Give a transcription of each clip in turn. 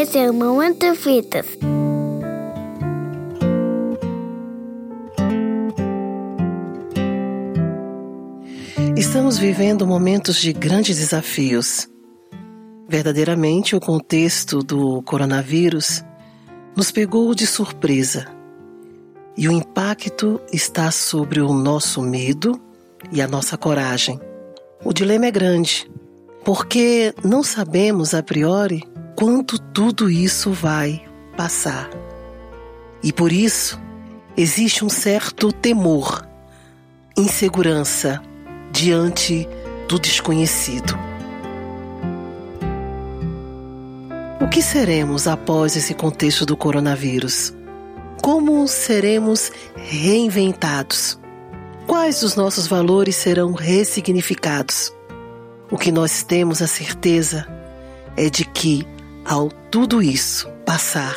Esse é o Momento Fitas. Estamos vivendo momentos de grandes desafios. Verdadeiramente, o contexto do coronavírus nos pegou de surpresa e o impacto está sobre o nosso medo e a nossa coragem. O dilema é grande, porque não sabemos a priori quanto tudo isso vai passar. E por isso existe um certo temor, insegurança diante do desconhecido. O que seremos após esse contexto do coronavírus? Como seremos reinventados? Quais os nossos valores serão ressignificados? O que nós temos a certeza é de que, ao tudo isso passar,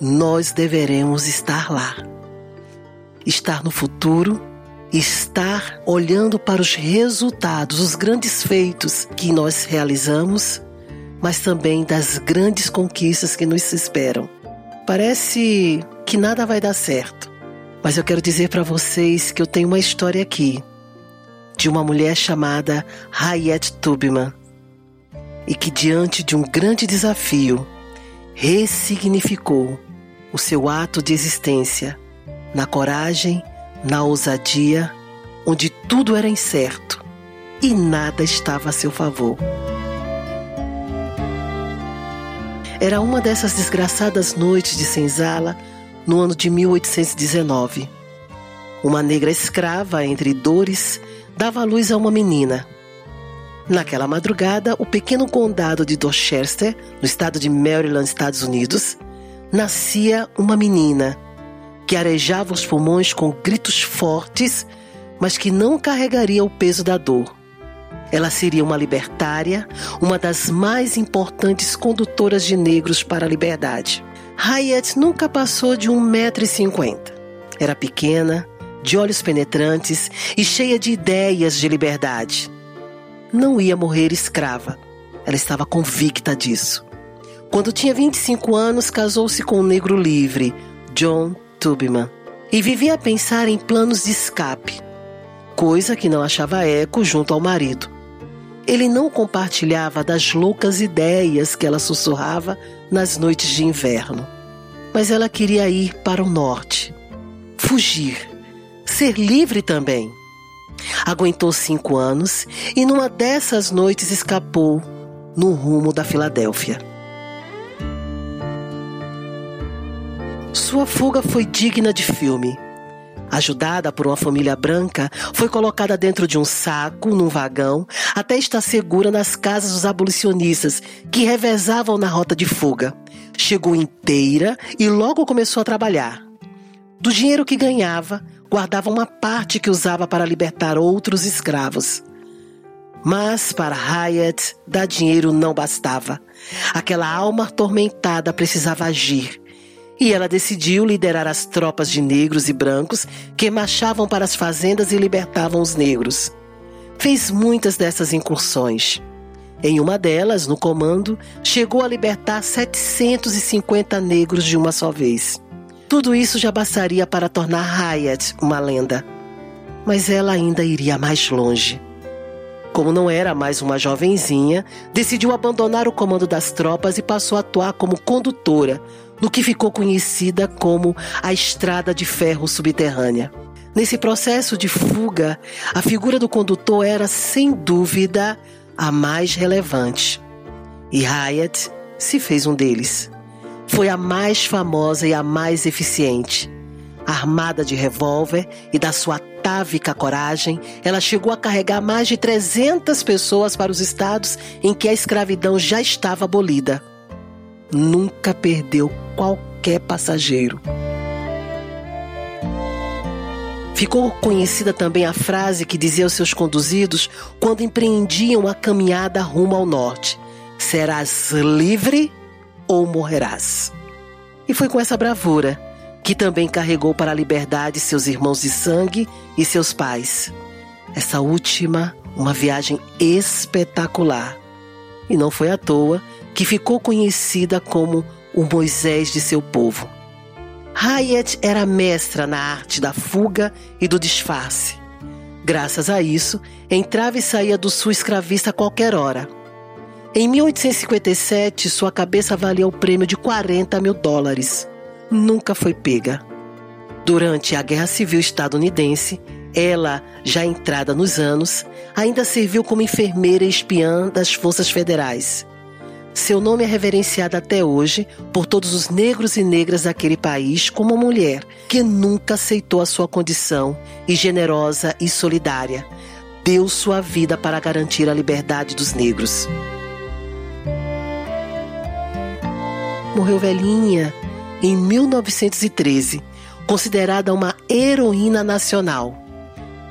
nós deveremos estar lá. Estar no futuro, estar olhando para os resultados, os grandes feitos que nós realizamos, mas também das grandes conquistas que nos esperam. Parece que nada vai dar certo. Mas eu quero dizer para vocês que eu tenho uma história aqui de uma mulher chamada Hayat Tubman e que diante de um grande desafio ressignificou o seu ato de existência na coragem, na ousadia, onde tudo era incerto e nada estava a seu favor. Era uma dessas desgraçadas noites de senzala no ano de 1819. Uma negra escrava, entre dores, dava luz a uma menina. Naquela madrugada, o pequeno condado de Dorchester, no estado de Maryland, Estados Unidos, nascia uma menina que arejava os pulmões com gritos fortes, mas que não carregaria o peso da dor. Ela seria uma libertária, uma das mais importantes condutoras de negros para a liberdade. Hayat nunca passou de 1,50m. Era pequena, de olhos penetrantes e cheia de ideias de liberdade. Não ia morrer escrava. Ela estava convicta disso. Quando tinha 25 anos, casou-se com um negro livre, John Tubman, e vivia a pensar em planos de escape, coisa que não achava eco junto ao marido. Ele não compartilhava das loucas ideias que ela sussurrava nas noites de inverno. Mas ela queria ir para o norte, fugir, ser livre também. Aguentou cinco anos e numa dessas noites escapou no rumo da Filadélfia. Sua fuga foi digna de filme. Ajudada por uma família branca, foi colocada dentro de um saco, num vagão, até estar segura nas casas dos abolicionistas, que revezavam na rota de fuga. Chegou inteira e logo começou a trabalhar. Do dinheiro que ganhava, guardava uma parte que usava para libertar outros escravos. Mas para Hyatt, dar dinheiro não bastava. Aquela alma atormentada precisava agir e ela decidiu liderar as tropas de negros e brancos que marchavam para as fazendas e libertavam os negros. Fez muitas dessas incursões. Em uma delas, no comando, chegou a libertar 750 negros de uma só vez. Tudo isso já bastaria para tornar Hyatt uma lenda. Mas ela ainda iria mais longe. Como não era mais uma jovenzinha, decidiu abandonar o comando das tropas e passou a atuar como condutora, no que ficou conhecida como a Estrada de Ferro Subterrânea. Nesse processo de fuga, a figura do condutor era, sem dúvida, a mais relevante. E Hyatt se fez um deles. Foi a mais famosa e a mais eficiente. Armada de revólver e da sua atávica coragem, ela chegou a carregar mais de 300 pessoas para os estados em que a escravidão já estava abolida nunca perdeu qualquer passageiro. Ficou conhecida também a frase que dizia aos seus conduzidos quando empreendiam a caminhada rumo ao norte: Serás livre ou morrerás. E foi com essa bravura que também carregou para a liberdade seus irmãos de sangue e seus pais. Essa última, uma viagem espetacular. E não foi à toa que ficou conhecida como o Moisés de seu povo. Hayat era mestra na arte da fuga e do disfarce. Graças a isso, entrava e saía do sul escravista a qualquer hora. Em 1857, sua cabeça valia o prêmio de 40 mil dólares. Nunca foi pega. Durante a Guerra Civil Estadunidense, ela, já entrada nos anos, ainda serviu como enfermeira e espiã das forças federais. Seu nome é reverenciado até hoje por todos os negros e negras daquele país como uma mulher que nunca aceitou a sua condição e generosa e solidária, deu sua vida para garantir a liberdade dos negros. Morreu velhinha em 1913, considerada uma heroína nacional.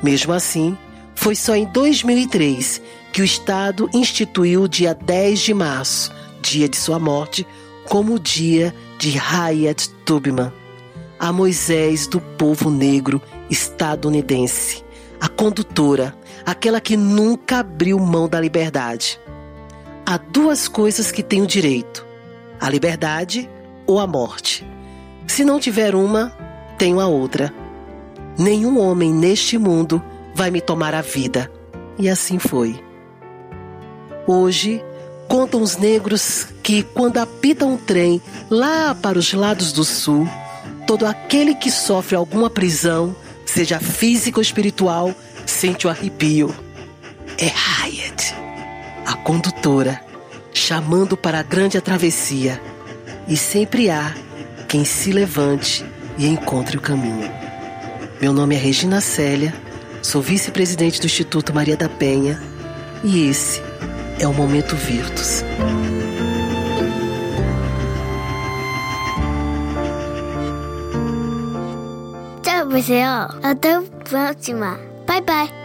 Mesmo assim, foi só em 2003 que o Estado instituiu o dia 10 de março, dia de sua morte, como o dia de Harriet Tubman, a Moisés do povo negro estadunidense, a condutora, aquela que nunca abriu mão da liberdade. Há duas coisas que tenho direito: a liberdade ou a morte. Se não tiver uma, tenho a outra. Nenhum homem neste mundo vai me tomar a vida. E assim foi. Hoje, contam os negros que, quando apita um trem lá para os lados do sul, todo aquele que sofre alguma prisão, seja física ou espiritual, sente o arrepio. É Hyatt, a condutora, chamando para a grande travessia. E sempre há quem se levante e encontre o caminho. Meu nome é Regina Célia, sou vice-presidente do Instituto Maria da Penha e esse é o Momento Virtus. Tchau, pessoal. Até a próxima. Bye, bye.